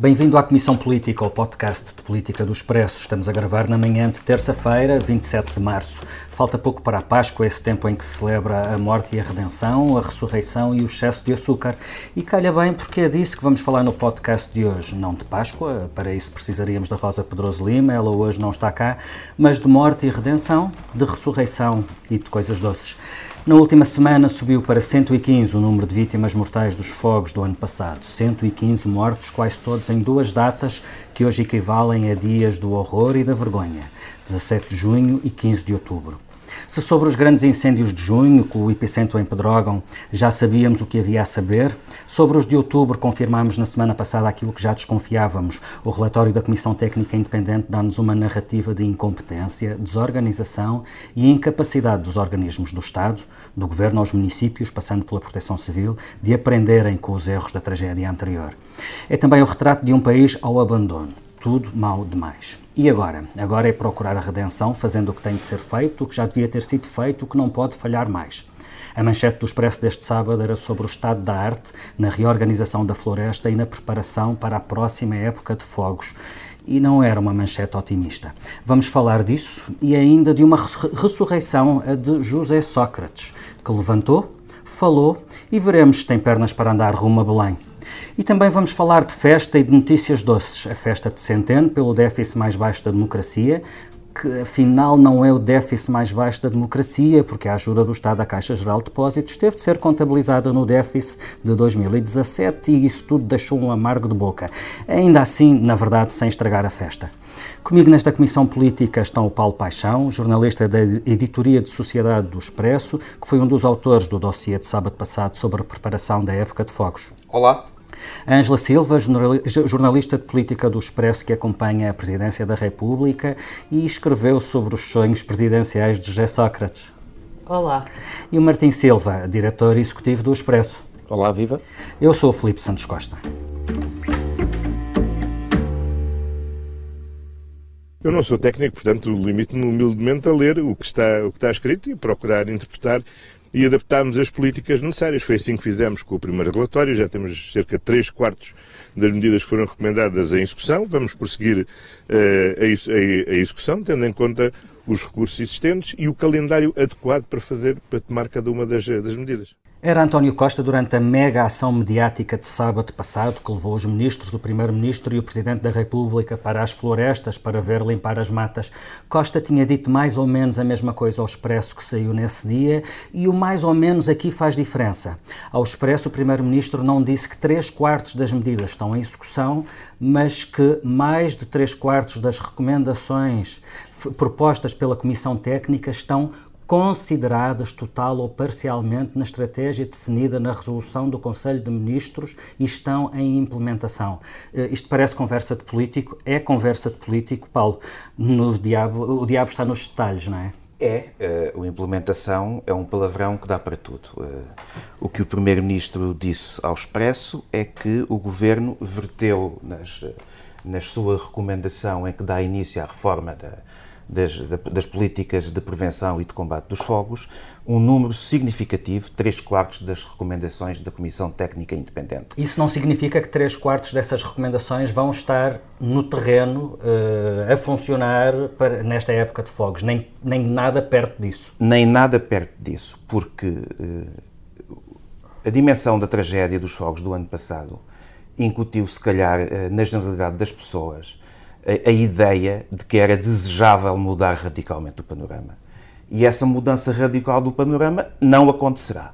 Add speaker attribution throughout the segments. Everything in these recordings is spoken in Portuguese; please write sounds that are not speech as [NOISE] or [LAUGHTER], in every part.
Speaker 1: Bem-vindo à Comissão Política, ao podcast de Política do Expresso. Estamos a gravar na manhã de terça-feira, 27 de março. Falta pouco para a Páscoa, esse tempo em que se celebra a morte e a redenção, a ressurreição e o excesso de açúcar. E calha bem porque é disso que vamos falar no podcast de hoje. Não de Páscoa, para isso precisaríamos da Rosa Pedroso Lima, ela hoje não está cá, mas de morte e redenção, de ressurreição e de coisas doces. Na última semana subiu para 115 o número de vítimas mortais dos fogos do ano passado. 115 mortos, quase todos em duas datas que hoje equivalem a dias do horror e da vergonha, 17 de junho e 15 de outubro. Se sobre os grandes incêndios de junho, com o epicentro em Pedrógão, já sabíamos o que havia a saber, sobre os de outubro confirmámos na semana passada aquilo que já desconfiávamos. O relatório da Comissão Técnica Independente dá-nos uma narrativa de incompetência, desorganização e incapacidade dos organismos do Estado, do Governo aos municípios, passando pela Proteção Civil, de aprenderem com os erros da tragédia anterior. É também o retrato de um país ao abandono tudo mal demais. E agora? Agora é procurar a redenção, fazendo o que tem de ser feito, o que já devia ter sido feito, o que não pode falhar mais. A manchete do Expresso deste sábado era sobre o estado da arte na reorganização da floresta e na preparação para a próxima época de fogos. E não era uma manchete otimista. Vamos falar disso e ainda de uma ressurreição, de José Sócrates, que levantou, falou e veremos se tem pernas para andar rumo a Belém. E também vamos falar de festa e de notícias doces. A festa de Centeno, pelo déficit mais baixo da democracia, que afinal não é o déficit mais baixo da democracia, porque a ajuda do Estado à Caixa Geral de Depósitos teve de ser contabilizada no déficit de 2017 e isso tudo deixou um amargo de boca. Ainda assim, na verdade, sem estragar a festa. Comigo nesta Comissão Política estão o Paulo Paixão, jornalista da Editoria de Sociedade do Expresso, que foi um dos autores do dossiê de sábado passado sobre a preparação da época de fogos.
Speaker 2: Olá.
Speaker 1: Ângela Silva, jornalista de política do Expresso que acompanha a presidência da República e escreveu sobre os sonhos presidenciais de José Sócrates.
Speaker 3: Olá.
Speaker 1: E o Martim Silva, diretor executivo do Expresso.
Speaker 4: Olá, viva.
Speaker 1: Eu sou o Filipe Santos Costa.
Speaker 5: Eu não sou técnico, portanto limito-me humildemente a ler o que, está, o que está escrito e procurar interpretar e adaptarmos as políticas necessárias. Foi assim que fizemos com o primeiro relatório, já temos cerca de 3 quartos das medidas que foram recomendadas em execução. Vamos prosseguir uh, a execução, tendo em conta os recursos existentes e o calendário adequado para fazer, para tomar cada uma das, das medidas.
Speaker 1: Era António Costa durante a mega ação mediática de sábado passado que levou os ministros, o primeiro-ministro e o presidente da República para as florestas para ver limpar as matas. Costa tinha dito mais ou menos a mesma coisa ao Expresso que saiu nesse dia e o mais ou menos aqui faz diferença. Ao Expresso, o primeiro-ministro não disse que três quartos das medidas estão em execução, mas que mais de três quartos das recomendações propostas pela Comissão Técnica estão consideradas total ou parcialmente na estratégia definida na resolução do Conselho de Ministros e estão em implementação. Uh, isto parece conversa de político, é conversa de político, Paulo. No diabo, o diabo está nos detalhes, não é?
Speaker 4: É, uh, a implementação é um palavrão que dá para tudo. Uh, o que o Primeiro-Ministro disse ao Expresso é que o Governo verteu nas, na sua recomendação em que dá início à reforma da, das, das, políticas de prevenção e de combate dos fogos, um número significativo, 3 quartos das recomendações da Comissão Técnica Independente.
Speaker 1: Isso não significa que 3 quartos dessas recomendações vão estar no terreno uh, a funcionar para, nesta época de fogos, nem, nem nada perto disso?
Speaker 4: Nem nada perto disso, porque uh, a dimensão da tragédia dos fogos do ano passado incutiu, se calhar, uh, na generalidade das pessoas, a, ideia de que era desejável mudar radicalmente o panorama. E essa mudança radical do panorama não acontecerá.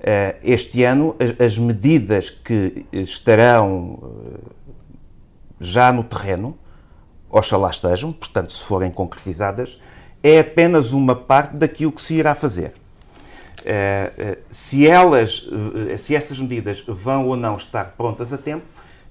Speaker 4: Eh, este ano, as medidas que estarão eh, já no terreno, oxalá estejam, portanto, se forem concretizadas, é apenas uma parte daquilo que se irá fazer. Eh, se elas, se essas medidas vão ou não estar prontas a tempo,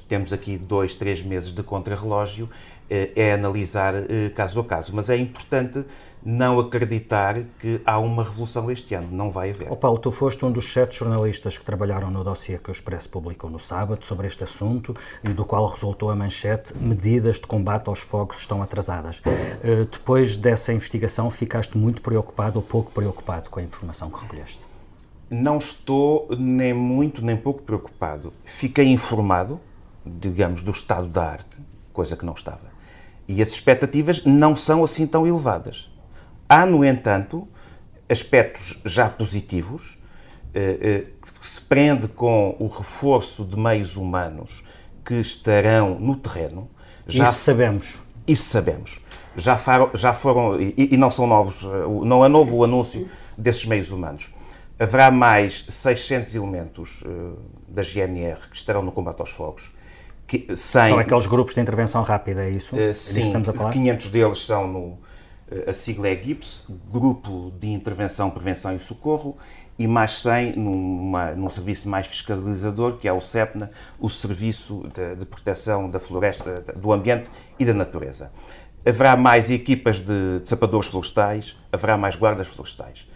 Speaker 4: temos aqui dois, três meses de contrarrelógio, é analisar eh, caso a caso. Mas é importante não acreditar que há uma revolução este ano. Não vai haver.
Speaker 1: Oh Paulo, tu foste um dos sete jornalistas que trabalharam no dossiê que o Expresso publicou no sábado sobre este assunto e do qual resultou a manchete medidas de combate aos fogos estão atrasadas. Uh, depois dessa investigação, ficaste muito preocupado ou pouco preocupado com a informação que recolheste?
Speaker 4: Não estou nem muito nem pouco preocupado. Fiquei informado digamos, do estado da arte, coisa que não estava. E as expectativas não são assim tão elevadas. Há, no entanto, aspectos já positivos, eh, eh, que se prende com o reforço de meios humanos que estarão no terreno.
Speaker 1: Já, isso sabemos.
Speaker 4: Isso sabemos. Já, foram, já foram e, e, não são novos, eh, não é novo o anúncio desses meios humanos. Haverá mais 600 elementos da GNR que estarão no combate aos fogos
Speaker 1: que, são aqueles grupos de intervenção rápida, é isso? Uh,
Speaker 4: sim, é estamos a falar? 500 deles são no. Uh, a sigla é GIPS, Grupo de Intervenção, Prevenção e Socorro, e mais 100 numa, num serviço mais fiscalizador, que é o CEPNA, o Serviço de, de Proteção da Floresta, do Ambiente e da Natureza. Haverá mais equipas de, de sapadores florestais, haverá mais guardas florestais.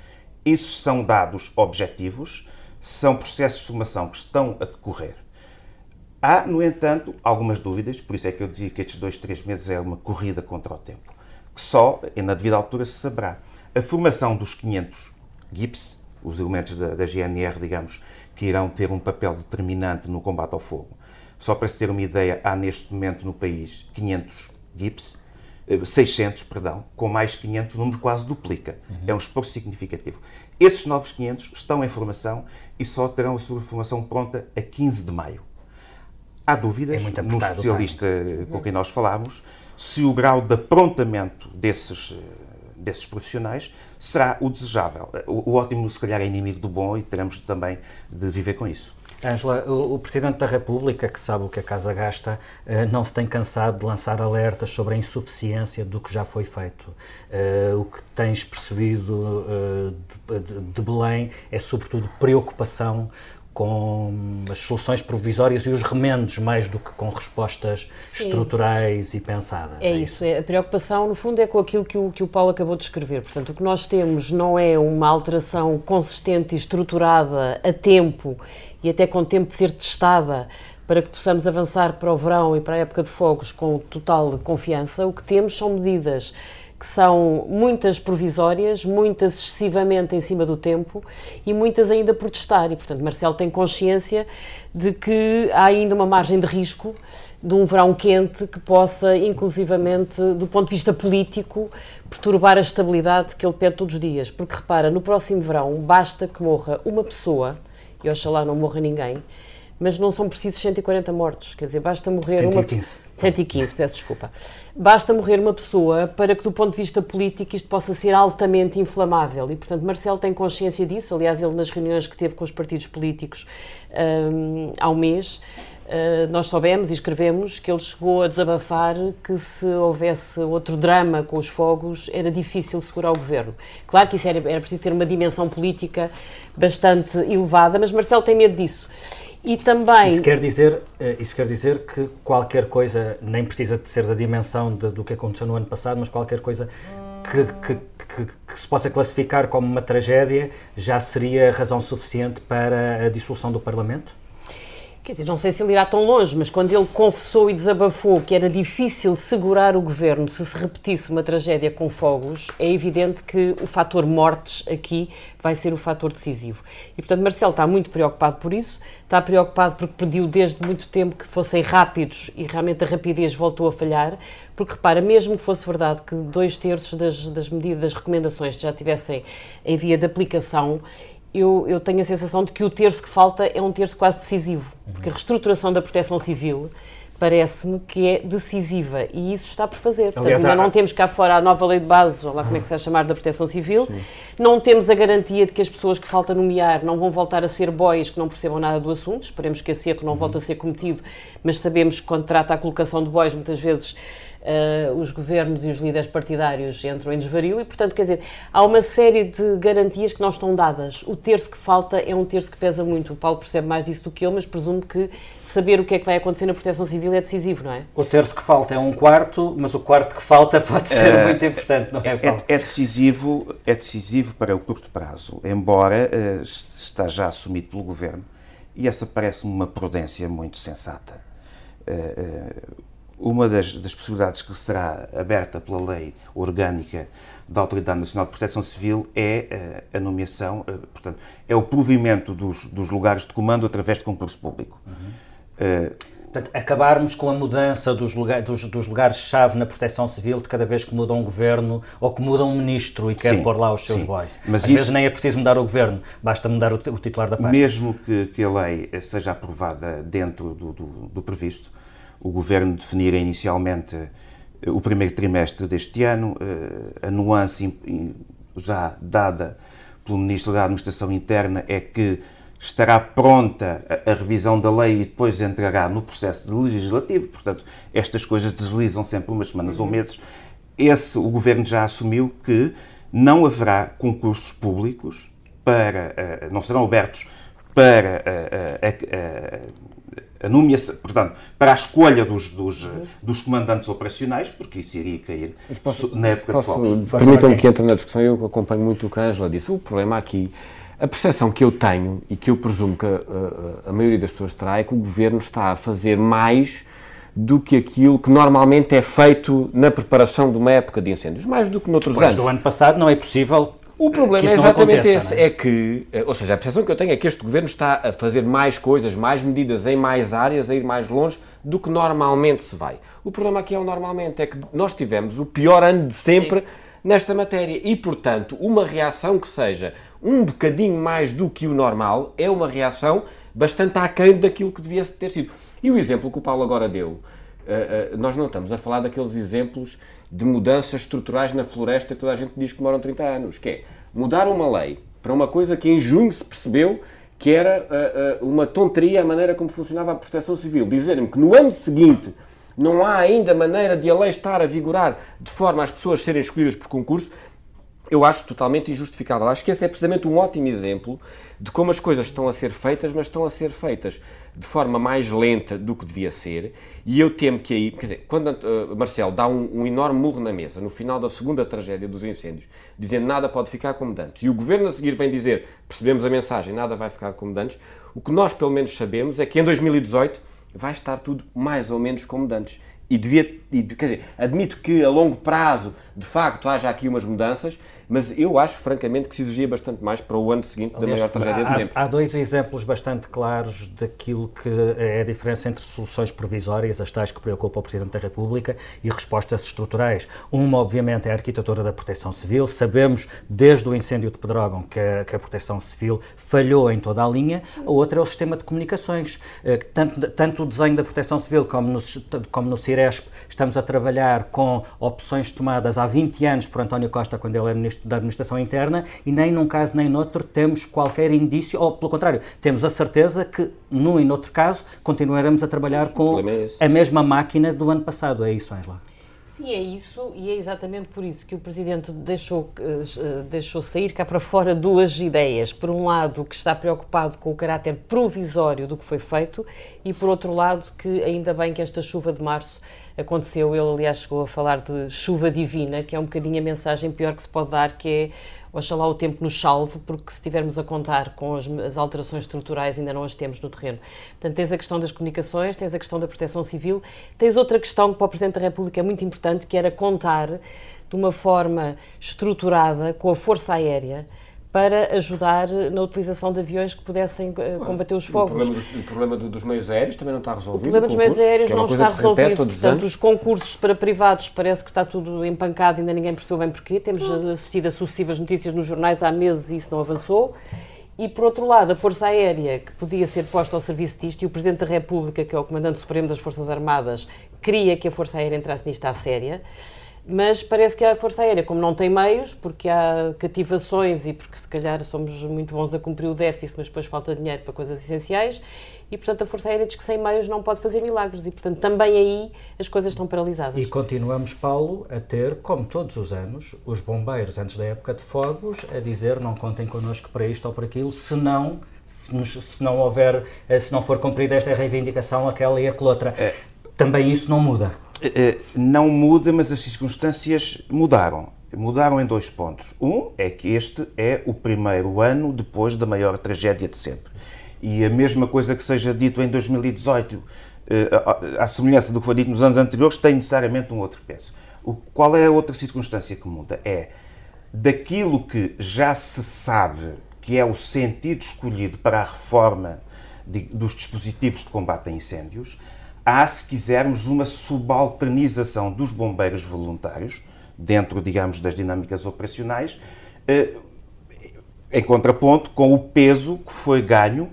Speaker 4: Esses são dados objetivos, são processos de formação que estão a decorrer Há, no entanto, algumas dúvidas, por isso é que eu dizia que estes dois, três meses é uma corrida contra o tempo, que só, na devida altura, se saberá. A formação dos 500 GIPS, os elementos da, da GNR, digamos, que irão ter um papel determinante no combate ao fogo. Só para se ter uma ideia, há neste momento no país 500 GIPS, 600, perdão, com mais 500, o número quase duplica. Uhum. É um esforço significativo. Esses novos 500 estão em formação e só terão a sua formação pronta a 15 de maio. Há dúvidas, é no especialista com quem nós falámos, se o grau de aprontamento desses, desses profissionais será o desejável. O, o ótimo, se calhar, é inimigo do bom e teremos também de viver com isso.
Speaker 1: Ângela, o, o, Presidente da República, que sabe o que a Casa gasta, eh, não se tem cansado de lançar alertas sobre a insuficiência do que já foi feito. Eh, o que tens percebido eh, de, de Belém é, sobretudo, preocupação com as soluções provisórias e os remendos mais do que com respostas Sim. estruturais e pensadas.
Speaker 2: É, é isso, é, a preocupação no fundo é com aquilo que o, que o Paulo acabou de escrever. Portanto, o que nós temos não é uma alteração consistente e estruturada a tempo e até com tempo de ser testada para que possamos avançar para o verão e para a época de fogos com total confiança. O que temos são medidas que são muitas provisórias, muitas excessivamente em cima do tempo e muitas ainda por testar. E, portanto, Marcelo tem consciência de que há ainda uma margem de risco de um verão quente que possa, inclusivamente, do ponto de vista político, perturbar a estabilidade que ele pede todos os dias. Porque, repara, no próximo verão basta que morra uma pessoa, e oxalá não morra ninguém, mas não são precisos 140 mortos, quer dizer, basta morrer
Speaker 1: 115.
Speaker 2: uma... 115, peço desculpa. Basta morrer uma pessoa para que, do ponto de vista político, isto possa ser altamente inflamável. E, portanto, Marcelo tem consciência disso. Aliás, ele, nas reuniões que teve com os partidos políticos um, há um mês, uh, nós soubemos e escrevemos que ele chegou a desabafar que, se houvesse outro drama com os fogos, era difícil segurar o governo. Claro que isso era, era preciso ter uma dimensão política bastante elevada, mas Marcelo tem medo disso.
Speaker 1: E também. Isso quer dizer, eh, isso quer dizer que qualquer coisa, nem precisa de ser da dimensão de, do que aconteceu no ano passado, mas qualquer coisa que, que, que, que, se possa classificar como uma tragédia já seria razão suficiente para a dissolução do Parlamento?
Speaker 2: Quer dizer, não sei se ele irá tão longe, mas quando ele confessou e desabafou que era difícil segurar o governo se se repetisse uma tragédia com fogos, é evidente que o fator mortes aqui vai ser o fator decisivo. E, portanto, Marcelo está muito preocupado por isso, está preocupado porque pediu desde muito tempo que fossem rápidos e realmente a rapidez voltou a falhar, porque repara, mesmo que fosse verdade que dois terços das, das medidas, das recomendações já tivessem em via de aplicação, eu, eu, tenho a sensação de que o terço que falta é um terço quase decisivo, porque a reestruturação da proteção civil parece-me que é decisiva e isso está por fazer. Portanto, Aliás, ainda não temos cá fora a nova lei de base, ou lá como é que se vai chamar, da proteção civil, Sim. não temos a garantia de que as pessoas que falta nomear não vão voltar a ser bois que não percebam nada do assunto, esperemos que esse erro não uhum. volte a ser cometido, mas sabemos que quando trata a colocação de bois, muitas vezes uh, os governos e os líderes partidários entram em desvario e, portanto, quer dizer, há uma série de garantias que não estão dadas. O terço que falta é um terço que pesa muito. O Paulo percebe mais disso do que eu, mas presumo que saber o que é que vai acontecer na proteção civil é decisivo, não é?
Speaker 1: O terço que falta é um quarto, mas o quarto que falta pode ser uh, muito importante, não é, Paulo?
Speaker 4: É, é, decisivo, é decisivo para o curto prazo, embora uh, está já assumido pelo Governo, e essa parece-me uma prudência muito sensata. Uh, uma das, das, possibilidades que será aberta pela lei orgânica da Autoridade Nacional de Proteção Civil é uh, a nomeação, uh, portanto, é o provimento dos, dos, lugares de comando através de concurso público. Uhum. Uh,
Speaker 1: Portanto, acabarmos com a mudança dos, lugar, dos, dos lugares-chave na proteção civil de cada vez que muda um governo ou que muda um ministro e quer sim, pôr lá os seus sim. boys. Mas Às isso, vezes nem é preciso mudar o governo, basta mudar o, o titular da pasta.
Speaker 4: Mesmo que, que, a lei seja aprovada dentro do, do, do previsto, o governo definira inicialmente eh, o primeiro trimestre deste ano, eh, a nuance já dada pelo Ministro da Administração Interna é que estará pronta a, revisão da lei e depois entrará no processo legislativo, portanto, estas coisas deslizam sempre umas semanas ou meses. Esse, o Governo já assumiu que não haverá concursos públicos para, uh, não serão abertos para a, nomeação, portanto, para a escolha dos, dos, dos, comandantes operacionais, porque isso iria cair posso, na época posso, de fogos.
Speaker 3: Permitam-me que entre na discussão, eu acompanho muito o que a Angela disse. O problema aqui a percepção que eu tenho e que eu presumo que a, a, a, maioria das pessoas terá é que o governo está a fazer mais do que aquilo que normalmente é feito na preparação de uma época de incêndios, mais do que noutros
Speaker 1: Depois
Speaker 3: anos.
Speaker 1: do ano passado não é possível
Speaker 3: o problema é exatamente esse, é? é? que, eh, ou seja, a percepção que eu tenho é que este governo está a fazer mais coisas, mais medidas em mais áreas, a ir mais longe do que normalmente se vai. O problema aqui é o normalmente, é que nós tivemos o pior ano de sempre Sim. nesta matéria e, portanto, uma reação que seja um bocadinho mais do que o normal, é uma reação bastante aquém daquilo que devia ter sido. E o exemplo que o Paulo agora deu, uh, nós não estamos a falar daqueles exemplos de mudanças estruturais na floresta que toda a gente diz que demoram 30 anos, que é mudar uma lei para uma coisa que em junho se percebeu que era uh, uma tonteria a maneira como funcionava a proteção civil. Dizerem-me que no ano seguinte não há ainda maneira de a lei estar a vigorar de forma às pessoas serem escolhidas por concurso, eu acho totalmente injustificável. Acho que esse é precisamente um ótimo exemplo de como as coisas estão a ser feitas, mas estão a ser feitas de forma mais lenta do que devia ser. E eu temo que aí, quer dizer, quando uh, Marcelo dá um, um, enorme murro na mesa no final da segunda tragédia dos incêndios, dizendo nada pode ficar como dantes, e o governo a seguir vem dizer percebemos a mensagem, nada vai ficar como dantes, o que nós pelo menos sabemos é que em 2018 vai estar tudo mais ou menos como dantes. E devia, e, quer dizer, admito que a longo prazo, de facto, haja aqui umas mudanças, mas eu acho, francamente, que se exigia bastante mais para o ano seguinte Aliás, da maior tragédia de sempre.
Speaker 1: Há dois exemplos bastante claros daquilo que é a diferença entre soluções provisórias, as tais que preocupam o Presidente da República, e respostas estruturais. Uma, obviamente, é a arquitetura da proteção civil. Sabemos, desde o incêndio de Pedrógão, que a, que a proteção civil falhou em toda a linha. A outra é o sistema de comunicações. Eh, tanto, tanto o desenho da proteção civil como no, como no CIRESP, estamos a trabalhar com opções tomadas há 20 anos por António Costa, quando ele era Ministro da Administração Interna e nem num caso nem noutro temos qualquer indício, ou pelo contrário, temos a certeza que num e noutro caso continuaremos a trabalhar com é a mesma máquina do ano passado. É isso, Angela?
Speaker 2: Sim, é isso, e é exatamente por isso que o Presidente deixou, uh, deixou sair cá para fora duas ideias. Por um lado, que está preocupado com o caráter provisório do que foi feito, e por outro lado, que ainda bem que esta chuva de março aconteceu. Ele, aliás, chegou a falar de chuva divina, que é um bocadinho a mensagem pior que se pode dar, que é oxalá o tempo nos salve, porque se estivermos a contar com as, as, alterações estruturais ainda não as temos no terreno. Portanto, tens a questão das comunicações, tens a questão da proteção civil, tens outra questão que para o Presidente da República é muito importante, que era contar de uma forma estruturada com a Força Aérea, para ajudar na utilização de aviões que pudessem uh, combater os fogos. O
Speaker 3: problema, dos, o problema dos meios aéreos também não está resolvido.
Speaker 2: O problema dos meios aéreos é não está resolvido. Portanto, os concursos para privados parece que está tudo empancado, ainda ninguém percebeu bem porquê. Temos assistido a sucessivas notícias nos jornais há meses e isso não avançou. E, por outro lado, a Força Aérea, que podia ser posta ao serviço disto, e o Presidente da República, que é o Comandante Supremo das Forças Armadas, queria que a Força Aérea entrasse nisto à séria mas parece que a Força Aérea, como não tem meios, porque há cativações e porque se calhar somos muito bons a cumprir o déficit, mas depois falta dinheiro para coisas essenciais, e portanto a Força Aérea diz que sem meios não pode fazer milagres, e portanto também aí as coisas estão paralisadas.
Speaker 1: E continuamos, Paulo, a ter, como todos os anos, os bombeiros antes da época de fogos a dizer não contem connosco para isto ou para aquilo, senão se não houver, se não for cumprida esta reivindicação, aquela e aquela outra. É. Também isso não muda.
Speaker 4: Eh, eh, não muda, mas as circunstâncias mudaram. Mudaram em dois pontos. Um é que este é o primeiro ano depois da maior tragédia de sempre. E a mesma coisa que seja dito em 2018, eh, à semelhança do que foi dito nos anos anteriores, tem necessariamente um outro peso. Qual é a outra circunstância que muda? É daquilo que já se sabe que é o sentido escolhido para a reforma dos dispositivos de combate a incêndios, há, se quisermos, uma subalternização dos bombeiros voluntários, dentro, digamos, das dinâmicas operacionais, eh, em contraponto com o peso que foi ganho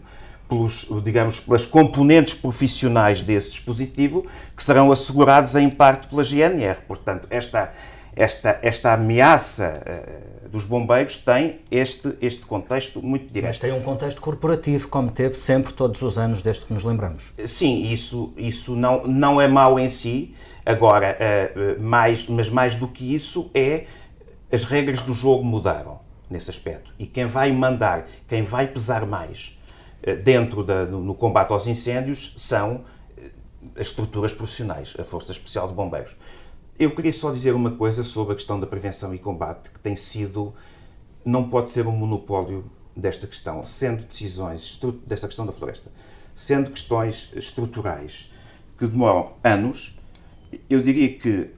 Speaker 4: pelos, digamos, pelas componentes profissionais desse dispositivo, que serão assegurados em parte pela GNR. Portanto, esta, esta, esta ameaça uh, dos bombeiros tem este, este contexto muito direto.
Speaker 1: Mas tem um contexto corporativo, como teve sempre todos os anos, desde que nos lembramos.
Speaker 4: Sim, isso, isso não, não é mau em si. Agora, uh, mais, mas mais do que isso é as regras do jogo mudaram nesse aspecto. E quem vai mandar, quem vai pesar mais uh, dentro da, no, no combate aos incêndios são as estruturas profissionais, a Força Especial de Bombeiros. Eu queria só dizer uma coisa sobre a questão da prevenção e combate, que tem sido, não pode ser um monopólio desta questão, sendo decisões desta questão da floresta, sendo questões estruturais que demoram anos, eu diria que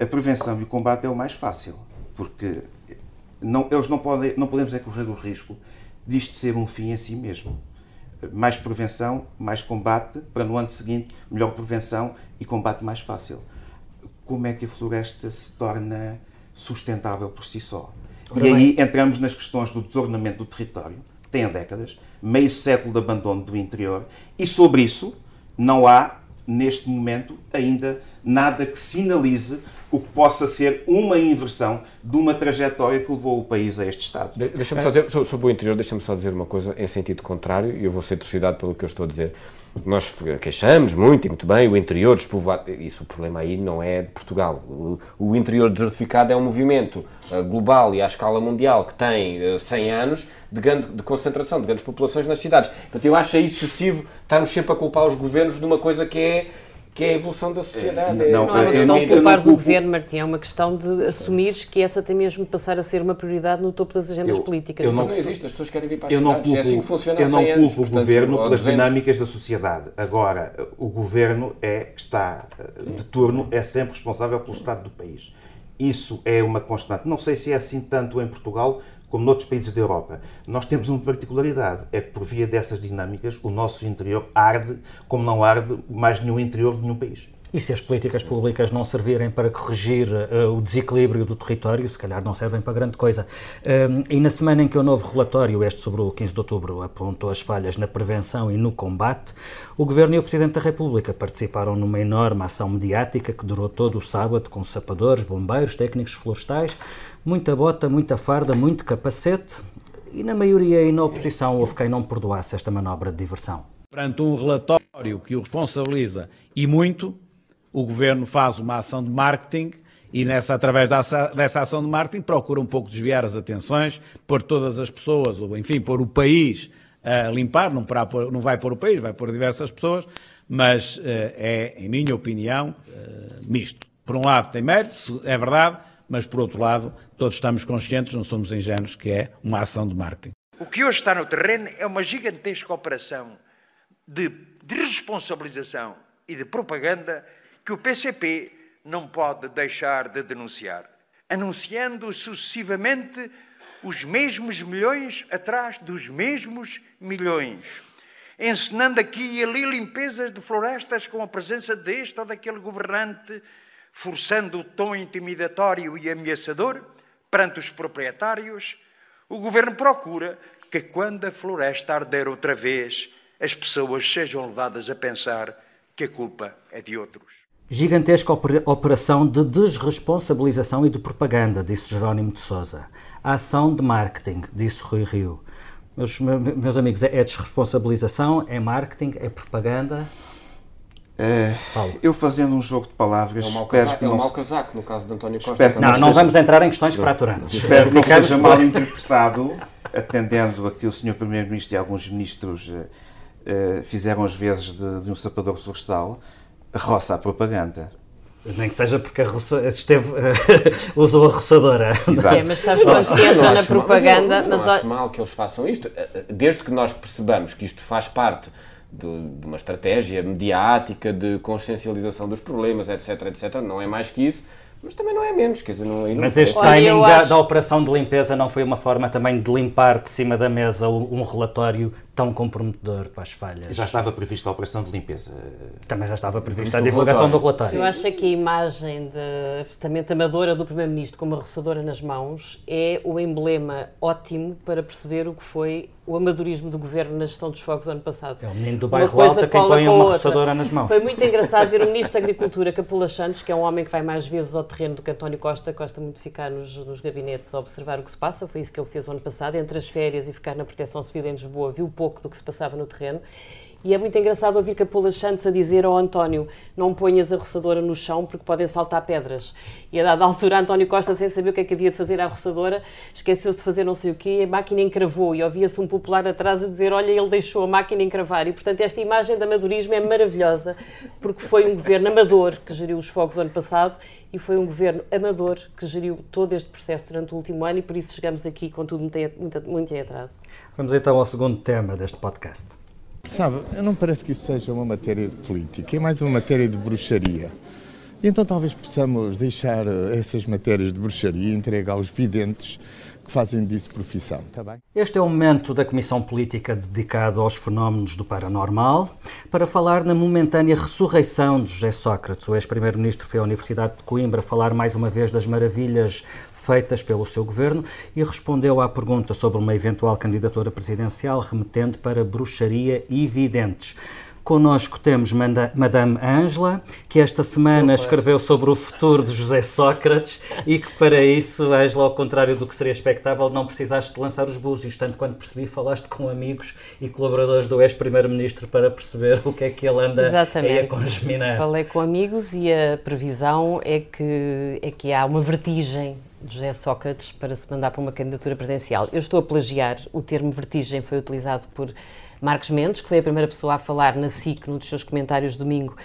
Speaker 4: a prevenção e o combate é o mais fácil, porque não, eles não podem, não podemos é correr o risco disto ser um fim em si mesmo. Mais prevenção, mais combate, para no ano seguinte melhor prevenção e combate mais fácil como é que a floresta se torna sustentável por si só. Ora e aí entramos nas questões do desordenamento do território, que tem há décadas, meio século de abandono do interior, e sobre isso não há, neste momento, ainda nada que sinalize o que possa ser uma inversão de uma trajetória que levou o país a este estado.
Speaker 3: Deixa-me só dizer, sobre o interior, deixa-me só dizer uma coisa em sentido contrário, e eu vou ser trucidado pelo que eu estou a dizer. Nós queixamos muito e muito bem o interior despovoado. Isso, o problema aí não é de Portugal. O, interior desertificado é um movimento uh, global e à escala mundial que tem uh, 100 anos de, grande, de concentração de grandes populações nas cidades. Portanto, eu acho excessivo estarmos sempre a culpar os governos de uma coisa que é que é a evolução da sociedade.
Speaker 2: É, não, não é uma questão de culpar o governo, Martim, é uma questão de assumires que essa tem mesmo de passar a ser uma prioridade no topo das agendas eu, políticas.
Speaker 3: Eu não, não existe, as pessoas querem vir para as eu cidades, não culpo, é assim que funciona
Speaker 4: Eu não culpo
Speaker 3: anos,
Speaker 4: o governo pelas dinâmicas da sociedade. Agora, o governo é que está Sim. de turno, é sempre responsável pelo estado do país. Isso é uma constante. Não sei se é assim tanto em Portugal como noutros países da Europa. Nós temos uma particularidade, é que por via dessas dinâmicas o nosso interior arde como não arde mais nenhum interior de nenhum país.
Speaker 1: E se as políticas públicas não servirem para corrigir uh, o desequilíbrio do território, se calhar não servem para grande coisa. Uh, e na semana em que o novo relatório, este sobre o 15 de outubro, apontou as falhas na prevenção e no combate, o Governo e o Presidente da República participaram numa enorme ação mediática que durou todo o sábado, com sapadores, bombeiros, técnicos florestais, muita bota, muita farda, muito capacete. E na maioria e na oposição houve quem não perdoasse esta manobra de diversão.
Speaker 6: Perante um relatório que o responsabiliza e muito, o governo faz uma ação de marketing e nessa, através dessa, ação de marketing procura um pouco desviar as atenções, pôr todas as pessoas, ou enfim, pôr o país a limpar, não, para, não vai pôr o país, vai pôr diversas pessoas, mas uh, é, em minha opinião, uh, misto. Por um lado tem mérito, é verdade, mas por outro lado todos estamos conscientes, não somos ingênuos, que é uma ação de marketing.
Speaker 7: O que hoje está no terreno é uma gigantesca operação de, de responsabilização e de propaganda que o PCP não pode deixar de denunciar, anunciando sucessivamente os mesmos milhões atrás dos mesmos milhões, ensinando aqui e ali limpezas de florestas com a presença deste ou daquele governante, forçando o tom intimidatório e ameaçador perante os proprietários, o governo procura que quando a floresta arder outra vez, as pessoas sejam levadas a pensar que a culpa é de outros.
Speaker 1: Gigantesca operação de desresponsabilização e de propaganda, disse Jerónimo de Sousa. A ação de marketing, disse Rui Rio. Meus, meus amigos, é desresponsabilização, é marketing, é propaganda?
Speaker 4: É, eu fazendo um jogo de palavras. É
Speaker 3: um mau casaco, é um mau casaco no caso de António
Speaker 1: Costa. Não, não, não vamos entrar em questões fraturantes.
Speaker 4: Espero que não seja mal interpretado, atendendo a que o Sr. Primeiro-Ministro e alguns ministros uh, uh, fizeram as vezes de, de um sapador florestal roça a propaganda.
Speaker 1: Nem que seja porque a russa, esteve, [LAUGHS] usou a roçadora.
Speaker 2: Exato. É, mas sabes quando se entra na propaganda...
Speaker 3: Mas não, não, não acho mal que eles façam isto. Eh, eh, desde que nós percebamos que isto faz parte de, de, uma estratégia mediática de consciencialização dos problemas, etc, etc, não é mais que isso, mas também não é menos, quer dizer, não, não
Speaker 1: Mas este Olha, timing da, acho... da, operação de limpeza não foi uma forma também de limpar de cima da mesa um relatório tão comprometedor para as falhas.
Speaker 4: Já estava prevista a operação de limpeza.
Speaker 1: Também já estava prevista a divulgação do relatório.
Speaker 2: Eu acho que a imagem de, absolutamente amadora do Primeiro-Ministro com uma roçadora nas mãos é o emblema ótimo para perceber o que foi o amadorismo do governo na gestão dos fogos ano passado.
Speaker 1: É o menino do bairro alto quem põe uma roçadora nas mãos.
Speaker 2: Foi muito engraçado ver o Ministro da Agricultura, Capula Santos, que é um homem que vai mais vezes ao terreno do que António Costa, gosta muito de ficar nos, nos gabinetes a observar o que se passa, foi isso que ele fez o ano passado, entre as férias e ficar na Proteção Civil em Lisboa, viu pouco do que se passava no terreno e é muito engraçado ouvir Capola Santos a dizer ao António: não ponhas a roçadora no chão porque podem saltar pedras. E a dada altura, António Costa, sem saber o que é que havia de fazer à roçadora, esqueceu-se de fazer não sei o quê, a máquina encravou. E ouvia-se um popular atrás a dizer: olha, ele deixou a máquina encravar. E portanto, esta imagem de amadorismo é maravilhosa porque foi um governo amador que geriu os fogos ano passado e foi um governo amador que geriu todo este processo durante o último ano e por isso chegamos aqui com tudo muito, muito, muito em atraso.
Speaker 1: Vamos então ao segundo tema deste podcast.
Speaker 8: Sabe, não parece que isso seja uma matéria de política, é mais uma matéria de bruxaria. Então talvez possamos deixar eh, essas matérias de bruxaria entregue aos videntes que fazem disso profissão, está bem?
Speaker 1: Este é o momento da Comissão Política dedicado aos fenómenos do paranormal para falar na momentânea ressurreição de José Sócrates. O ex-primeiro-ministro foi à Universidade de Coimbra falar mais uma vez das maravilhas feitas pelo seu governo e respondeu à pergunta sobre uma eventual candidatura presidencial remetendo para bruxaria e videntes. Connosco temos Madame Ângela, que esta semana escreveu sobre o futuro de José Sócrates e que para isso, Ângela, ao contrário do que seria expectável, não precisaste de lançar os búzios. Tanto quanto percebi, falaste com amigos e colaboradores do ex-primeiro-ministro para perceber o que é que ele anda
Speaker 2: Exatamente.
Speaker 1: a congeminar.
Speaker 2: Falei com amigos e a previsão é que, é que há uma vertigem José Sócrates para se mandar para uma candidatura presidencial. Eu estou a plagiar, o termo vertigem foi utilizado por Marcos Mendes, que foi a primeira pessoa a falar na SIC, num dos seus comentários domingo,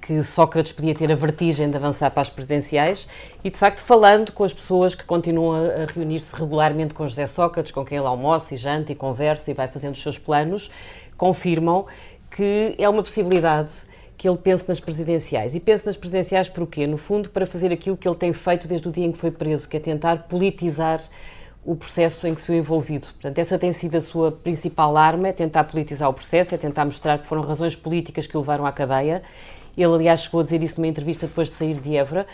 Speaker 2: que Sócrates podia ter a vertigem de avançar para as presidenciais e, de facto, falando com as pessoas que continuam a, reunir-se regularmente com José Sócrates, com quem ele almoça e janta e conversa e vai fazendo os seus planos, confirmam que é uma possibilidade que ele pense nas presidenciais. E pense nas presidenciais por quê? No fundo, para fazer aquilo que ele tem feito desde o dia em que foi preso, que é tentar politizar o processo em que se viu envolvido. Portanto, essa tem sido a sua principal arma, é tentar politizar o processo, é tentar mostrar que foram razões políticas que o levaram à cadeia. Ele, aliás, chegou a dizer isso numa entrevista depois de sair de Évora.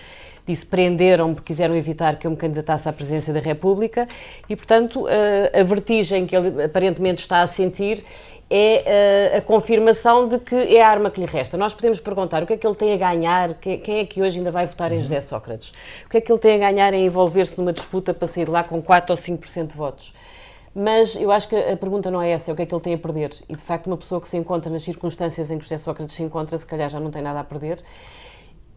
Speaker 2: Disse prenderam-me porque quiseram evitar que eu me candidatasse à presidência da República e, portanto, a vertigem que ele aparentemente está a sentir é uh, a confirmação de que é a arma que lhe resta. Nós podemos perguntar o que é que ele tem a ganhar, quem é que hoje ainda vai votar em José Sócrates? O que é que ele tem a ganhar em envolver-se numa disputa para sair lá com 4 ou 5% de votos? Mas eu acho que a pergunta não é essa, é o que é que ele tem a perder. E de facto, uma pessoa que se encontra nas circunstâncias em que José Sócrates se encontra, se calhar já não tem nada a perder.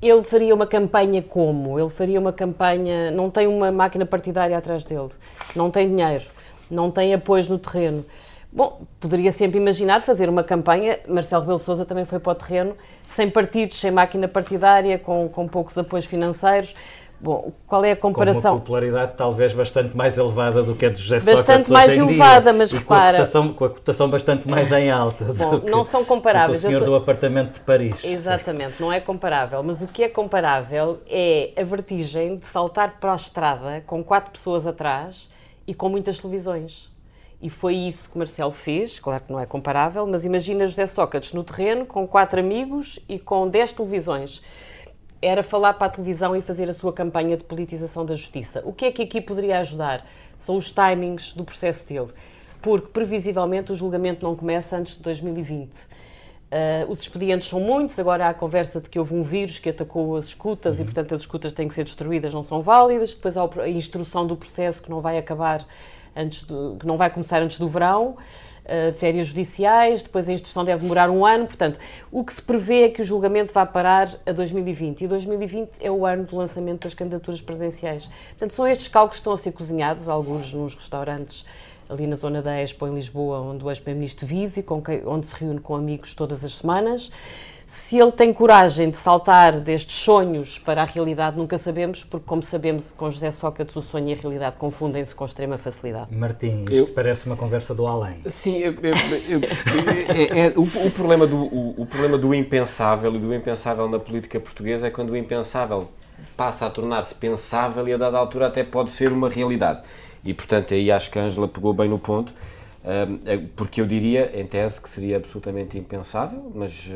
Speaker 2: Ele faria uma campanha como? Ele faria uma campanha. Não tem uma máquina partidária atrás dele, não tem dinheiro, não tem apoio no terreno. Bom, poderia sempre imaginar fazer uma campanha, Marcelo Rebelo Sousa também foi para o terreno, sem partidos, sem máquina partidária, com, com poucos apoios financeiros. Bom, qual é a comparação? Com
Speaker 1: uma popularidade talvez bastante mais elevada do que a de José
Speaker 2: bastante
Speaker 1: Sócrates
Speaker 2: mais
Speaker 1: hoje
Speaker 2: em elevada,
Speaker 1: dia,
Speaker 2: mas repara... Com a,
Speaker 1: cotação, com a cotação bastante mais em alta.
Speaker 2: Bom,
Speaker 1: que,
Speaker 2: não são comparáveis.
Speaker 1: o senhor tô... do apartamento de Paris.
Speaker 2: Exatamente, não é comparável. Mas o que é comparável é a vertigem de saltar para a estrada com quatro pessoas atrás e com muitas televisões. E foi isso que Marcelo fez, claro que não é comparável, mas imagina José Sócrates no terreno com quatro amigos e com dez televisões. Era falar para a televisão e fazer a sua campanha de politização da justiça. O que é que aqui poderia ajudar? São os timings do processo dele. Porque, previsivelmente, o julgamento não começa antes de 2020. Uh, ah, os expedientes são muitos, agora há a conversa de que houve um vírus que atacou as escutas uhum. e, portanto, as escutas têm que ser destruídas, não são válidas. Depois há a instrução do processo que não vai acabar antes do, que não vai começar antes do verão, uh, férias judiciais, depois a instrução deve demorar um ano, portanto, o que se prevê é que o julgamento vá parar a 2020 e 2020 é o ano do lançamento das candidaturas presidenciais. Portanto, são estes cálculos que estão a ser cozinhados, alguns nos restaurantes ali na zona da Expo em Lisboa, onde o ex-primeiro-ministro vive e onde se reúne com amigos todas as semanas. Se ele tem coragem de saltar destes sonhos para a realidade, nunca sabemos, porque, como sabemos, com José Sócrates, o sonho e a realidade confundem-se com extrema facilidade.
Speaker 1: Martim, isto eu, parece uma conversa do além.
Speaker 3: Sim, eu, eu, é, é, o, o, problema do, o, o, problema do impensável e do impensável na política portuguesa é quando o impensável passa a tornar-se pensável e, a dada altura, até pode ser uma realidade. E, portanto, aí acho que a Ângela pegou bem no ponto porque eu diria, em tese, que seria absolutamente impensável, mas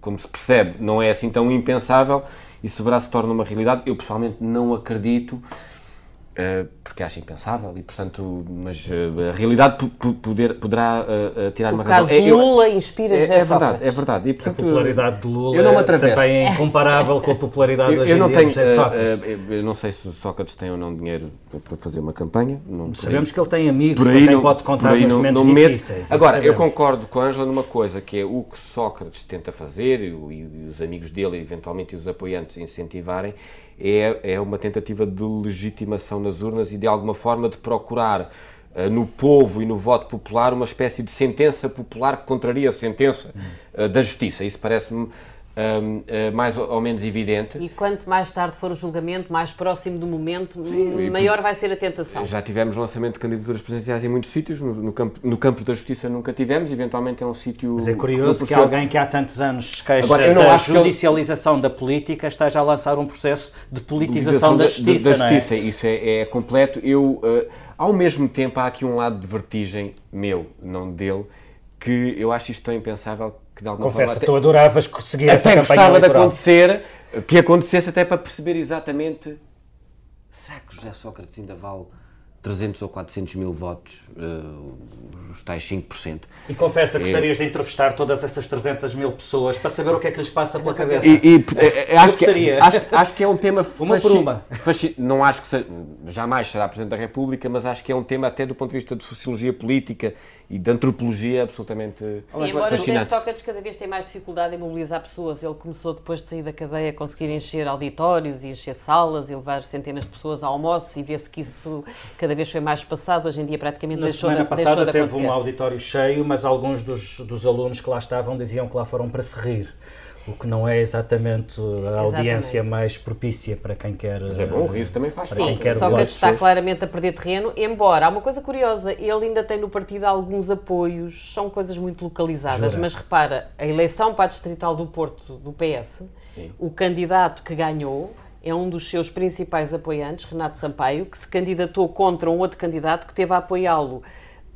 Speaker 3: como se percebe, não é assim tão impensável, e se verá se torna uma realidade. Eu pessoalmente não acredito eh, porque acho impensável e, portanto, mas uh, a realidade poder, poderá uh, tirar
Speaker 2: o
Speaker 3: uma
Speaker 2: razão. O caso de Lula inspira
Speaker 3: é, é verdade, é verdade.
Speaker 1: E, portanto, a popularidade de Lula
Speaker 3: eu não
Speaker 1: me também é incomparável com a popularidade
Speaker 3: eu, eu não
Speaker 1: em
Speaker 3: tenho,
Speaker 1: Sócrates.
Speaker 3: eu não sei se Sócrates tem ou não dinheiro para fazer uma campanha. Não,
Speaker 1: sabemos que ele tem amigos por aí quem não, pode contar nos momentos não difíceis.
Speaker 3: Agora, eu concordo com a Ângela numa coisa, que é o que Sócrates tenta fazer e, e os amigos dele, eventualmente, e os apoiantes incentivarem, é, é uma tentativa de legitimação nas urnas e de alguma forma de procurar uh, no povo e no voto popular uma espécie de sentença popular que contraria a sentença uh, da justiça. Isso parece-me um, uh, mais ou menos evidente.
Speaker 2: E quanto mais tarde for o julgamento, mais próximo do momento, Sim, maior vai ser a tentação.
Speaker 3: Já tivemos lançamento de candidaturas presidenciais em muitos sítios, no, no, campo, no campo da justiça nunca tivemos, eventualmente é um sítio...
Speaker 1: Mas é curioso que, que alguém que há tantos anos se queixa Agora, da judicialização ele... da política esteja a lançar um processo de politização da, da, justiça,
Speaker 3: da,
Speaker 1: da
Speaker 3: justiça. É? Isso é, é, completo. Eu, uh, ao mesmo tempo, há aqui um lado de vertigem meu, não dele, que eu acho isto tão impensável que de alguma
Speaker 1: Confessa,
Speaker 3: forma...
Speaker 1: Até, tu adoravas seguir essa campanha
Speaker 3: gostava
Speaker 1: eleitoral.
Speaker 3: de acontecer, que acontecesse até para perceber exatamente será que José Sócrates ainda vale 300 ou 400 mil votos, uh, os tais 5%.
Speaker 1: E confessa que é... gostarias de entrevistar todas essas 300 mil pessoas para saber o que é que lhes passa pela cabeça.
Speaker 3: E, e é, acho, que, acho, acho, que é um tema [LAUGHS]
Speaker 1: uma por uma.
Speaker 3: Não acho que seja, jamais será Presidente da República, mas acho que é um tema até do ponto de vista de sociologia política e de antropologia absolutamente
Speaker 2: Sim, embora fascinante. o Sócrates cada vez tem mais dificuldade em mobilizar pessoas. Ele começou depois de sair da cadeia a conseguir encher auditórios e encher salas e levar centenas de pessoas ao almoço e vê-se que isso cada vez foi mais passado. Hoje em dia praticamente
Speaker 1: Na
Speaker 2: deixou
Speaker 1: de,
Speaker 2: deixou
Speaker 1: semana
Speaker 2: passada
Speaker 1: teve um auditório cheio, mas alguns dos, dos alunos que lá estavam diziam que lá foram para se rir o que não é exatamente a audiência exatamente. mais propícia para quem quer.
Speaker 3: Mas é bom, o riso também faz
Speaker 2: Sim, só que está claramente a perder terreno, embora há uma coisa curiosa, ele ainda tem no partido alguns apoios, são coisas muito localizadas, Jura. mas repara, a eleição para a Distrital do Porto do PS, Sim. o candidato que ganhou é um dos seus principais apoiantes, Renato Sampaio, que se candidatou contra um outro candidato que teve a apoiá-lo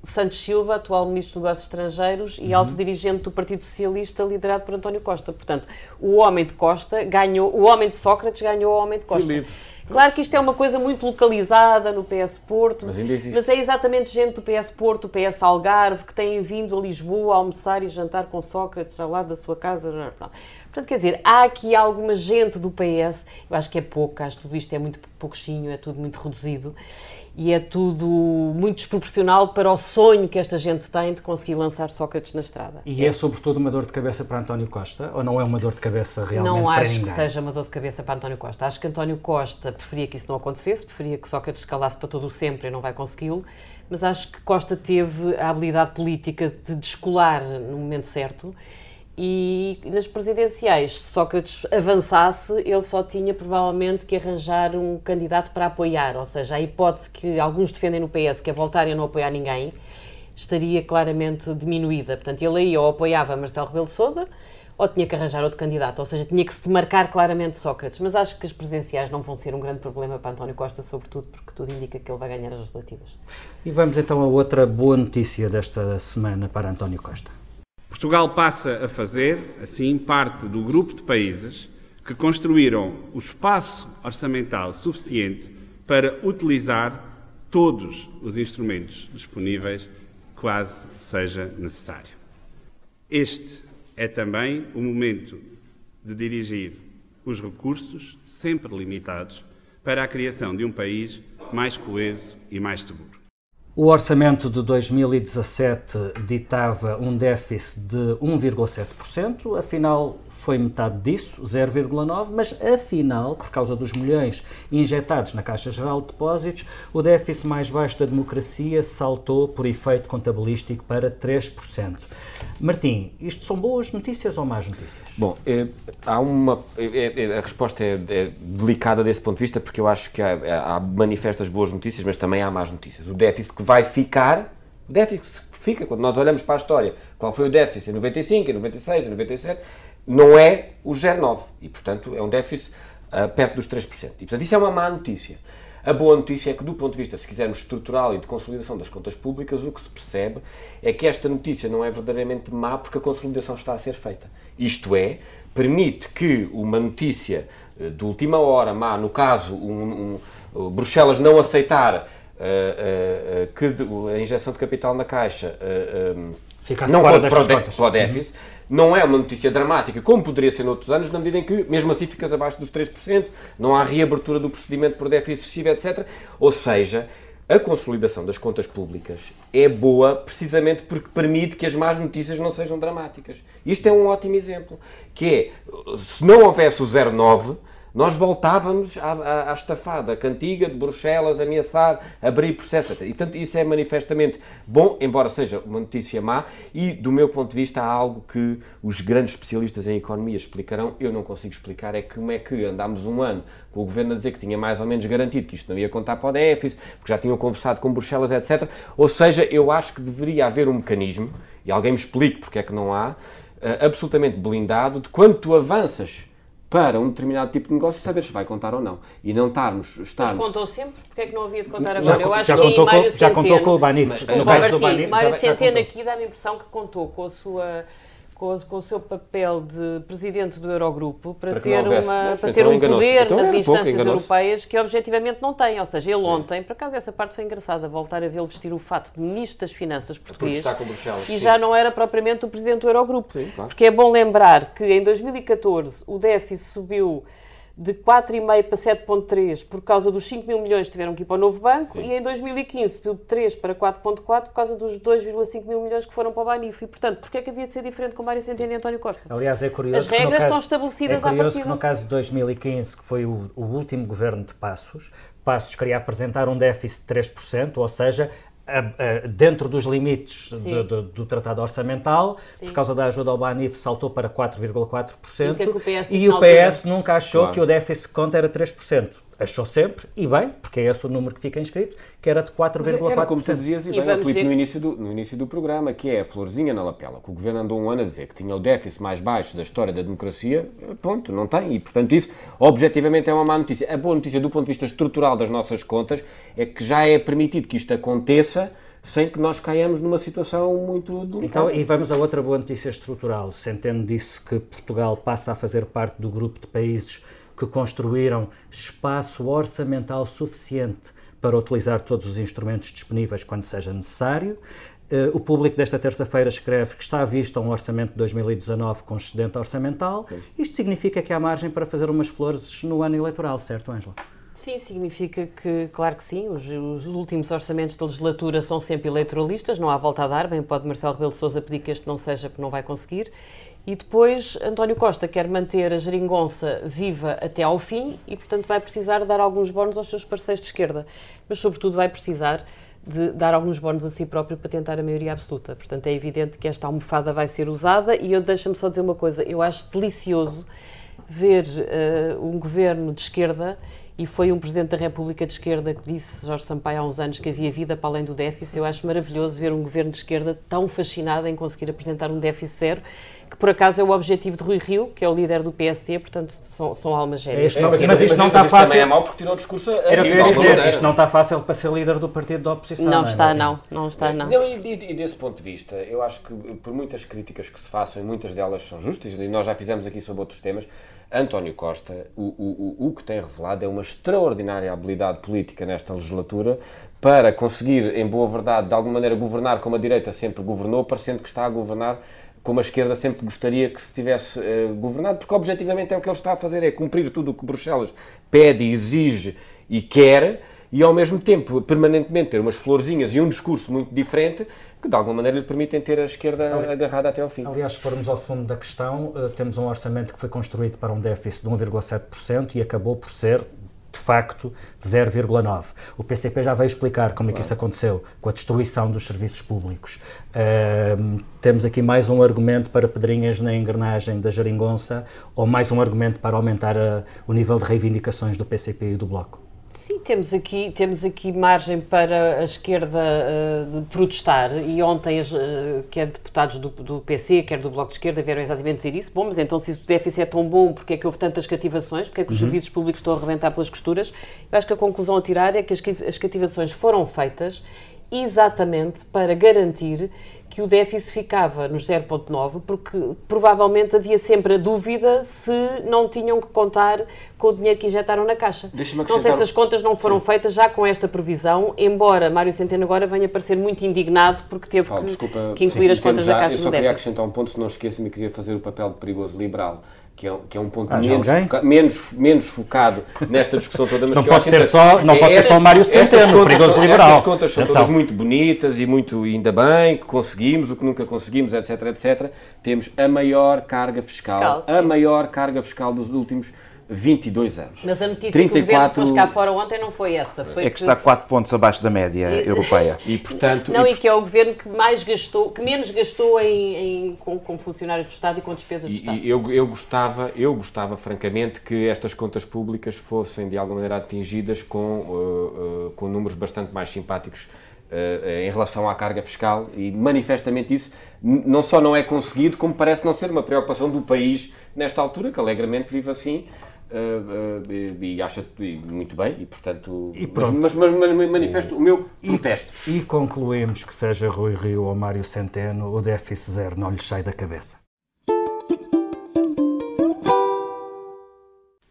Speaker 2: Santos Silva, atual Ministro dos Negócios Estrangeiros e uhum. alto dirigente do Partido Socialista, liderado por António Costa. Portanto, o homem de Costa ganhou, o homem de Sócrates ganhou o homem de Costa. Filipe. Claro que isto é uma coisa muito localizada no PS Porto,
Speaker 3: mas,
Speaker 2: mas, é exatamente gente do PS Porto, do PS Algarve, que têm vindo a Lisboa a almoçar e jantar com Sócrates ao lado da sua casa. Portanto, quer dizer, há aqui alguma gente do PS, eu acho que é pouco, acho que tudo isto é muito pouquinho, é tudo muito reduzido e é tudo muito desproporcional para o sonho que esta gente tem de conseguir lançar Sócrates na estrada.
Speaker 1: E é, é sobretudo uma dor de cabeça para António Costa? Ou não é uma dor de cabeça realmente
Speaker 2: não
Speaker 1: para
Speaker 2: ninguém? Não acho que seja uma dor de cabeça para António Costa. Acho que António Costa preferia que isso não acontecesse, preferia que Sócrates calasse para todo o sempre e não vai consegui-lo, mas acho que Costa teve a habilidade política de descolar no momento certo e nas presidenciais, se Sócrates avançasse, ele só tinha provavelmente que arranjar um candidato para apoiar, ou seja, a hipótese que alguns defendem no PS, que é voltarem a não apoiar ninguém, estaria claramente diminuída. Portanto, ele aí ou apoiava Marcelo Rebelo de Sousa, ou tinha que arranjar outro candidato, ou seja, tinha que se marcar claramente Sócrates. Mas acho que as presidenciais não vão ser um grande problema para António Costa, sobretudo porque tudo indica que ele vai ganhar as legislativas.
Speaker 1: E vamos então a outra boa notícia desta semana para António Costa.
Speaker 9: Portugal passa a fazer, assim, parte do grupo de países que construíram o espaço orçamental suficiente para utilizar todos os instrumentos disponíveis, quase seja necessário. Este é também o momento de dirigir os recursos, sempre limitados, para a criação de um país mais coeso e mais seguro.
Speaker 1: O orçamento de 2017 ditava um déficit de 1,7%, afinal foi metade disso, 0,9%, mas afinal, por causa dos milhões injetados na Caixa Geral de Depósitos, o déficit mais baixo da democracia saltou por efeito contabilístico para 3%. Martim, isto são boas notícias ou más notícias?
Speaker 3: Bom, é, há uma. É, é, a resposta é, é, delicada desse ponto de vista, porque eu acho que há, há manifestas boas notícias, mas também há más notícias. O déficit que vai ficar, o déficit que fica, quando nós olhamos para a história, qual foi o déficit em 95, em 96, em 97, não é o 0,9. E, portanto, é um déficit uh, perto dos 3%. E, portanto, isso é uma má notícia. A boa notícia é que, do ponto de vista, se quisermos, estrutural e de consolidação das contas públicas, o que se percebe é que esta notícia não é verdadeiramente má porque a consolidação está a ser feita. Isto é, permite que uma notícia eh, de última hora má, no caso, um, um, Bruxelas não aceitar uh, uh, uh, que a injeção de capital na Caixa não pode para o, para o déficit, uhum não é uma notícia dramática, como poderia ser noutros anos, na medida em que, mesmo assim, ficas abaixo dos 3%, não há reabertura do procedimento por déficit excessivo, etc. Ou seja, a consolidação das contas públicas é boa precisamente porque permite que as más notícias não sejam dramáticas. Isto é um ótimo exemplo, que é, se não houvesse o 09, nós voltávamos à, à, à, estafada cantiga de Bruxelas ameaçar abrir processo. E, portanto, isso é manifestamente bom, embora seja uma notícia má, e, do meu ponto de vista, há algo que os grandes especialistas em economia explicarão, eu não consigo explicar, é como é que andámos um ano com o Governo a dizer que tinha mais ou menos garantido que isto não ia contar para o déficit, porque já tinham conversado com Bruxelas, etc. Ou seja, eu acho que deveria haver um mecanismo, e alguém me explique porque é que não há, uh, absolutamente blindado, de quando tu avanças para um determinado tipo de negócio saber se vai contar ou não. E não estarmos... estarmos...
Speaker 2: Mas contou sempre? Porque é que não havia de contar agora? Já, Eu acho
Speaker 1: já
Speaker 2: que
Speaker 1: contou
Speaker 2: Mário
Speaker 1: com, Já contou com o Banif.
Speaker 2: no caso do Banif... Mário Centeno aqui dá-me a impressão que contou com a sua com, com, o seu papel de presidente do Eurogrupo para, para ter, uma, para ter um poder então nas instâncias europeias que objetivamente não tem. Ou seja, ele Sim. ontem, por acaso essa parte foi engraçada, voltar a vê-lo vestir o fato de ministro das Finanças português e já não era propriamente o presidente do Eurogrupo. Sim, claro. Porque é bom lembrar que em 2014 o déficit subiu de 4,5 para 7,3 por causa dos 5 mil milhões que tiveram que ir para o novo banco Sim. e em 2015 subiu de 3 para 4,4 por causa dos 2,5 mil milhões que foram para o Banif. E, portanto, porquê é que havia de ser diferente com Mário Centeno e António Costa?
Speaker 1: Aliás, é curioso
Speaker 2: As regras
Speaker 1: caso,
Speaker 2: estão estabelecidas
Speaker 1: é curioso que no caso de 2015, que foi o, o último governo de Passos, Passos queria apresentar um déficit de 3%, ou seja, dentro dos limites de, de, do tratado orçamental, Sim. por causa da ajuda ao Banif, saltou para 4,4%. E, e, o PS nunca achou claro. que o déficit de conta era 3% achou sempre, e bem, porque é esse o número que fica inscrito, que era de 4,4%. Era
Speaker 3: como tu dizias, e, e bem, Filipe, no início, do, no início do programa, que é a florzinha na lapela, que o Governo andou um ano a dizer que tinha o déficit mais baixo da história da democracia, ponto, não tem, e portanto isso, objetivamente, é uma má notícia. A boa notícia do ponto de vista estrutural das nossas contas é que já é permitido que isto aconteça sem que nós caiamos numa situação muito delicada.
Speaker 1: Então, e vamos a outra boa notícia estrutural. Centeno disse que Portugal passa a fazer parte do grupo de países que construíram espaço orçamental suficiente para utilizar todos os instrumentos disponíveis quando seja necessário. Uh, o público desta terça-feira escreve que está à vista um orçamento de 2019 com excedente orçamental. Isto significa que há margem para fazer umas flores no ano eleitoral, certo, Ângela?
Speaker 2: Sim, significa que, claro que sim, os, os, últimos orçamentos da legislatura são sempre eleitoralistas, não há volta a dar, bem pode Marcelo Rebelo de Sousa pedir que este não seja porque não vai conseguir, e depois António Costa quer manter a geringonça viva até ao fim e, portanto, vai precisar dar alguns bónus aos seus parceiros de esquerda. Mas, sobretudo, vai precisar de dar alguns bónus a si próprio para tentar a maioria absoluta. Portanto, é evidente que esta almofada vai ser usada e eu deixa-me só dizer uma coisa. Eu acho delicioso ver uh, um governo de esquerda e foi um Presidente da República de esquerda que disse, Jorge Sampaio, há uns anos, que havia vida para além do déficit. Eu acho maravilhoso ver um governo de esquerda tão fascinado em conseguir apresentar um déficit zero que por acaso é o objetivo de Rui Rio, que é o líder do PSD, portanto são, são almas gêmeas.
Speaker 1: É, mas, mas, isto não está fácil.
Speaker 3: é mau porque tirou o discurso a
Speaker 1: Era Rio, dizer, isto não está fácil para ser líder do partido da oposição.
Speaker 2: Não, não é? está, não, não está, não. não
Speaker 3: e, e, e, desse ponto de vista, eu acho que por muitas críticas que se façam, e muitas delas são justas, e nós já fizemos aqui sobre outros temas, António Costa, o, o, o, que tem revelado é uma extraordinária habilidade política nesta legislatura para conseguir, em boa verdade, de alguma maneira governar como a direita sempre governou, parecendo que está a governar como a esquerda sempre gostaria que se tivesse uh, governado, porque objetivamente é o que ele está a fazer, é cumprir tudo o que Bruxelas pede, exige e quer, e ao mesmo tempo permanentemente ter umas florzinhas e um discurso muito diferente que de alguma maneira lhe permitem ter a esquerda agarrada até ao fim.
Speaker 1: Aliás, se formos ao fundo da questão, uh, temos um orçamento que foi construído para um déficit de 1,7% e acabou por ser de facto, 0,9. O PCP já veio explicar como é que isso aconteceu, com a destruição dos serviços públicos. Uh, temos aqui mais um argumento para pedrinhas na engrenagem da geringonça, ou mais um argumento para aumentar a, o nível de reivindicações do PCP e do Bloco.
Speaker 2: Sim, temos aqui, temos aqui margem para a esquerda uh, protestar e ontem as, uh, quer deputados do, do, PC, quer do Bloco de Esquerda vieram exatamente dizer isso. Bom, mas então se o déficit é tão bom, porque é que houve tantas cativações? Porque é que os uhum. serviços públicos estão a arrebentar pelas costuras? Eu acho que a conclusão a tirar é que as, as cativações foram feitas exatamente para garantir que o déficit ficava nos 0,9, porque provavelmente havia sempre a dúvida se não tinham que contar com o dinheiro que injetaram na Caixa. Não sei se as contas não foram Sim. feitas já com esta previsão, embora Mário Centeno agora venha a parecer muito indignado porque teve que, desculpa, que, incluir as contas já, da Caixa
Speaker 3: no déficit. Eu só queria acrescentar um ponto, se não esqueça-me, queria fazer o papel de perigoso liberal que é, que é um ponto ah, menos, foca, menos, menos focado nesta discussão toda. Mas
Speaker 1: não pode ser só, não é, pode ser só Mário Centeno, perigoso liberal.
Speaker 3: As contas são todas muito bonitas e muito, ainda bem, que conseguimos, o que nunca conseguimos, etc, etc. Temos a maior carga fiscal, fiscal a maior carga fiscal dos últimos 22 anos.
Speaker 2: Mas a notícia 34... que o governo pôs cá fora ontem não foi essa. Foi
Speaker 4: é que, que está 4 pontos abaixo da média e... europeia. [LAUGHS]
Speaker 2: E, portanto... Não, e, e, que é o governo que mais gastou, que menos gastou em, em com, com, funcionários do Estado e com despesas do Estado.
Speaker 3: E eu, eu, gostava, eu gostava, francamente, que estas contas públicas fossem, de alguma maneira, atingidas com, uh, uh, com números bastante mais simpáticos uh, em relação à carga fiscal e, manifestamente, isso não só não é conseguido, como parece não ser uma preocupação do país nesta altura, que alegremente vive assim, Uh, uh, e, e acha muito bem e portanto e mas, mas, mas, manifesto o meu protesto.
Speaker 1: e, e concluímos que seja Rui Rio ou Mário Centeno o déficit zero não lhe sai da cabeça.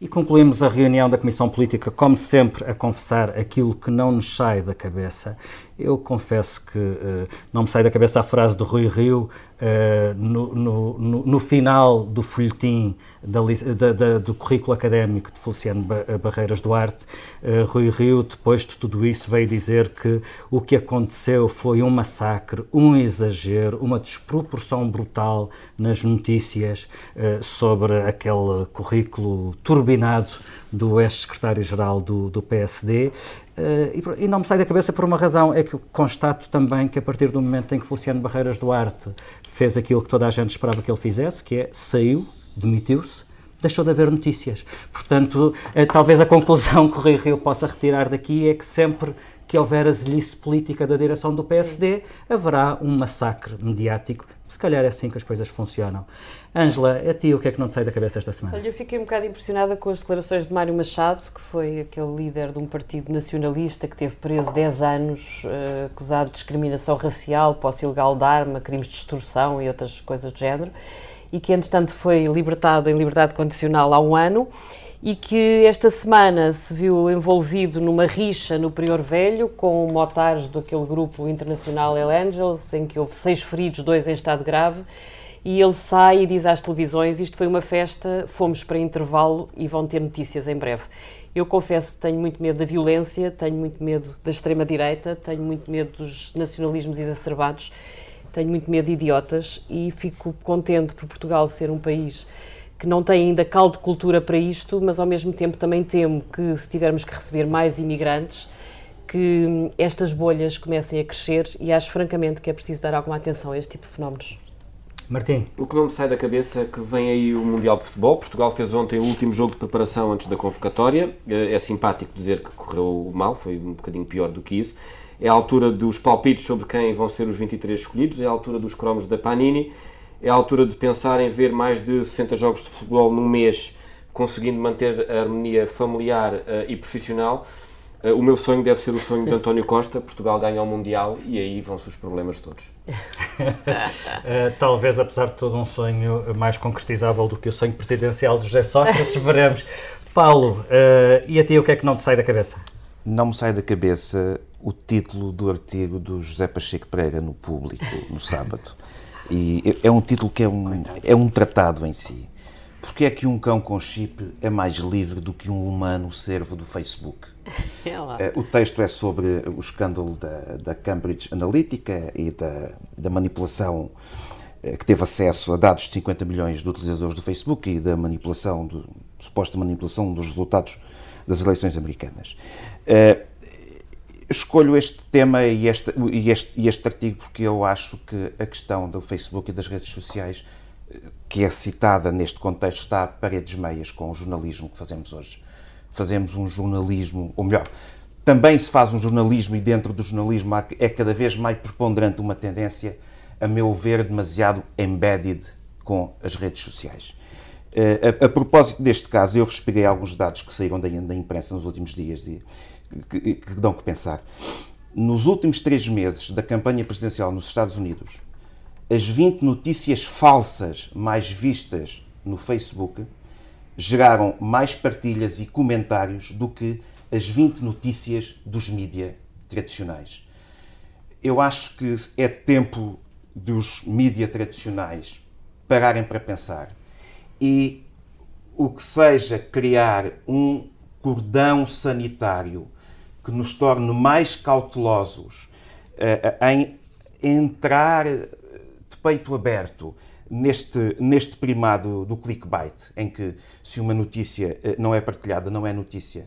Speaker 1: E concluímos a reunião da Comissão Política, como sempre, a confessar aquilo que não nos sai da cabeça. Eu confesso que uh, não me sai da cabeça a frase do Rui Rio uh, no, no, no, no, final do folhetim da, da, da, do currículo académico de Feliciano Barreiras Duarte. Uh, Rui Rio, depois de tudo isso, veio dizer que o que aconteceu foi um massacre, um exagero, uma desproporção brutal nas notícias sobre aquele currículo turbinado do ex-secretário-geral do, do PSD. Uh, e, e, não me sai da cabeça por uma razão, é que constato também que a partir do momento em que Feliciano Barreiras Duarte fez aquilo que toda a gente esperava que ele fizesse, que é saiu, demitiu-se, deixou de haver notícias. Portanto, uh, talvez a conclusão que o Rio possa retirar daqui é que sempre que houver a política da direção do PSD, haverá um massacre mediático. Se calhar é assim que as coisas funcionam. Ângela, a ti o que é que não te sai da cabeça esta semana?
Speaker 2: Olha, eu fiquei um bocado impressionada com as declarações de Mário Machado, que foi aquele líder de um partido nacionalista que teve preso 10 anos, uh, acusado de discriminação racial, posse ilegal de arma, crimes de extorsão e outras coisas do género, e que, entretanto, foi libertado em liberdade condicional há um ano e que esta semana se viu envolvido numa rixa no Prior Velho com motares daquele grupo internacional El Angels, em que houve seis feridos, dois em estado grave, e ele sai e diz às televisões: Isto foi uma festa, fomos para intervalo e vão ter notícias em breve. Eu confesso que tenho muito medo da violência, tenho muito medo da extrema-direita, tenho muito medo dos nacionalismos exacerbados, tenho muito medo de idiotas e fico contente por Portugal ser um país que não tem ainda caldo de cultura para isto, mas ao mesmo tempo também temo que se tivermos que receber mais imigrantes, que estas bolhas comecem a crescer e acho francamente que é preciso dar alguma atenção a este tipo de fenómenos.
Speaker 1: Martim.
Speaker 3: O que não me sai da cabeça é que vem aí o Mundial de Futebol. Portugal fez ontem o último jogo de preparação antes da convocatória. É simpático dizer que correu mal, foi um bocadinho pior do que isso. É a altura dos palpites sobre quem vão ser os 23 escolhidos, é a altura dos cromos da Panini é a altura de pensar em ver mais de 60 jogos de futebol num mês, conseguindo manter a harmonia familiar uh, e profissional. Uh, o meu sonho deve ser o sonho de António Costa, Portugal ganha o Mundial e aí vão-se os problemas todos.
Speaker 1: uh, [LAUGHS] talvez, apesar de todo, um sonho mais concretizável do que o sonho presidencial de José Sócrates, [LAUGHS] veremos. Paulo, e a ti o que é que não te sai da cabeça?
Speaker 4: Não me sai da cabeça o título do artigo do José Pacheco Pereira no Público, no sábado. E é um título que é um, é um tratado em si. Porque é que um cão com chip é mais livre do que um humano servo do Facebook? [LAUGHS] É o texto é sobre o escândalo da, da Cambridge Analytica e da, da manipulação eh, que teve acesso a dados de 50 milhões de utilizadores do Facebook e da manipulação, do, suposta manipulação dos resultados das eleições americanas. Uh, escolho este tema e este, e, este, e este artigo porque eu acho que a questão do Facebook e das redes sociais, que é citada neste contexto, está a paredes meias com o jornalismo que fazemos hoje. fazemos um jornalismo, ou melhor, também se faz um jornalismo e dentro do jornalismo é cada vez mais preponderante uma tendência, a meu ver, demasiado embedded com as redes sociais. Eh, a, a, propósito deste caso, eu respirei alguns dados que saíram da, da imprensa nos últimos dias e que, que, que dão que pensar. Nos últimos três meses da campanha presidencial nos Estados Unidos, as 20 notícias falsas mais vistas no Facebook geraram mais partilhas e comentários do que as 20 notícias dos mídia tradicionais. Eu acho que é tempo dos mídia tradicionais pararem para pensar e o que seja criar um cordão sanitário que nos torne mais cautelosos uh, em entrar peito aberto neste, neste primado do clickbait, em que se uma notícia uh, não é partilhada, não é notícia,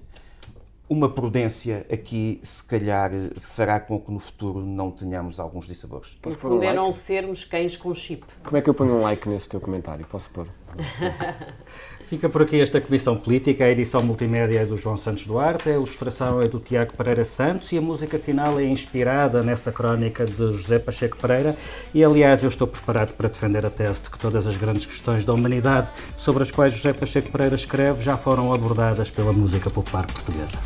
Speaker 4: uma prudência aqui, se calhar, fará com que no futuro não tenhamos alguns dissabores.
Speaker 2: No fundo, um é like? não sermos cães com chip.
Speaker 3: Como é que eu ponho um like nesse teu comentário? Posso pôr? [LAUGHS]
Speaker 1: Fica por aqui esta Comissão Política. A edição multimédia é do João Santos Duarte, a ilustração é do Tiago Pereira Santos e a música final é inspirada nessa crónica de José Pacheco Pereira. E, aliás, eu estou preparado para defender a tese de que todas as grandes questões da humanidade sobre as quais José Pacheco Pereira escreve já foram abordadas pela música popular portuguesa.